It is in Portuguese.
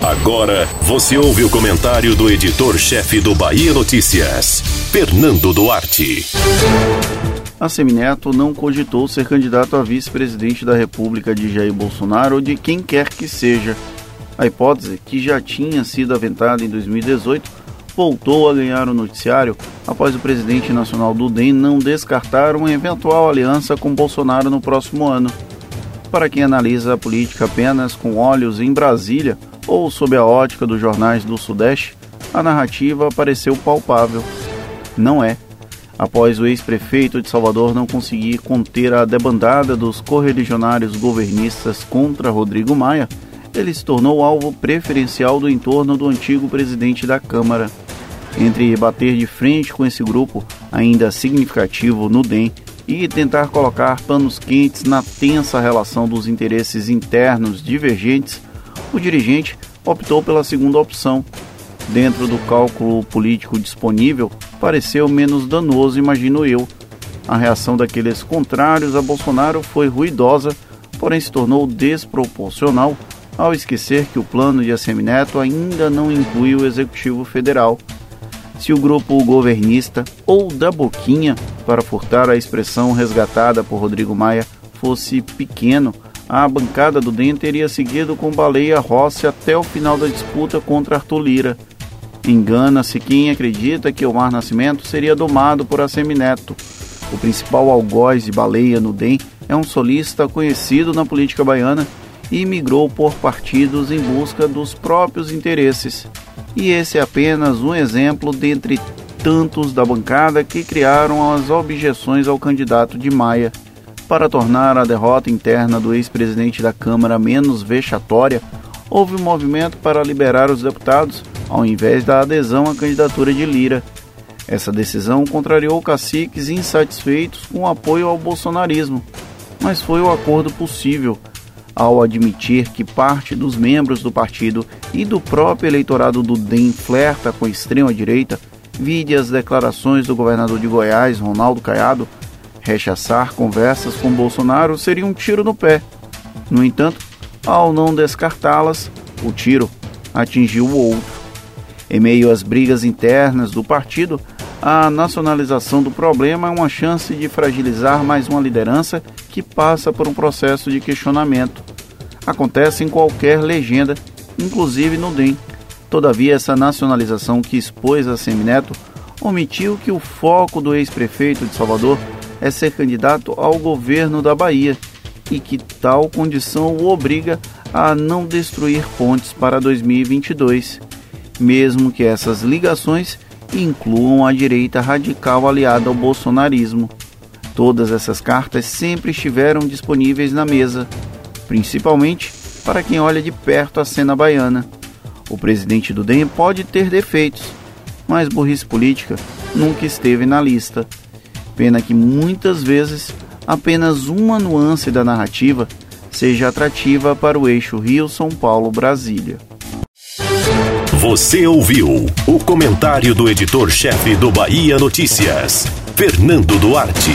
Agora você ouve o comentário do editor-chefe do Bahia Notícias, Fernando Duarte. A Semineto não cogitou ser candidato a vice-presidente da República de Jair Bolsonaro ou de quem quer que seja. A hipótese, que já tinha sido aventada em 2018, voltou a ganhar o noticiário após o presidente nacional do DEM não descartar uma eventual aliança com Bolsonaro no próximo ano. Para quem analisa a política apenas com olhos em Brasília ou sob a ótica dos jornais do Sudeste, a narrativa pareceu palpável. Não é. Após o ex-prefeito de Salvador não conseguir conter a debandada dos correligionários governistas contra Rodrigo Maia, ele se tornou alvo preferencial do entorno do antigo presidente da Câmara. Entre bater de frente com esse grupo, ainda significativo no DEM, e tentar colocar panos quentes na tensa relação dos interesses internos divergentes, o dirigente optou pela segunda opção. Dentro do cálculo político disponível, pareceu menos danoso, imagino eu. A reação daqueles contrários a Bolsonaro foi ruidosa, porém se tornou desproporcional ao esquecer que o plano de Assemineto ainda não inclui o Executivo Federal. Se o grupo governista ou da Boquinha, para furtar a expressão resgatada por Rodrigo Maia, fosse pequeno, a bancada do DEM teria seguido com Baleia Rossi até o final da disputa contra Arthur Lira. Engana-se quem acredita que Omar Nascimento seria domado por Assemineto. O principal algoz de Baleia no DEM é um solista conhecido na política baiana e migrou por partidos em busca dos próprios interesses. E esse é apenas um exemplo dentre tantos da bancada que criaram as objeções ao candidato de Maia. Para tornar a derrota interna do ex-presidente da Câmara menos vexatória, houve um movimento para liberar os deputados, ao invés da adesão à candidatura de Lira. Essa decisão contrariou caciques insatisfeitos com o apoio ao bolsonarismo, mas foi o acordo possível ao admitir que parte dos membros do partido e do próprio eleitorado do DEM flerta com a extrema-direita, vide as declarações do governador de Goiás, Ronaldo Caiado, rechaçar conversas com Bolsonaro seria um tiro no pé. No entanto, ao não descartá-las, o tiro atingiu o outro. Em meio às brigas internas do partido, a nacionalização do problema é uma chance de fragilizar mais uma liderança que passa por um processo de questionamento. Acontece em qualquer legenda, inclusive no DEM. Todavia, essa nacionalização que expôs a Semineto omitiu que o foco do ex-prefeito de Salvador é ser candidato ao governo da Bahia e que tal condição o obriga a não destruir pontes para 2022, mesmo que essas ligações incluam a direita radical aliada ao bolsonarismo. Todas essas cartas sempre estiveram disponíveis na mesa, principalmente para quem olha de perto a cena baiana. O presidente do DEM pode ter defeitos, mas burrice política nunca esteve na lista. Pena que muitas vezes apenas uma nuance da narrativa seja atrativa para o eixo Rio-São Paulo-Brasília. Você ouviu o comentário do editor-chefe do Bahia Notícias, Fernando Duarte.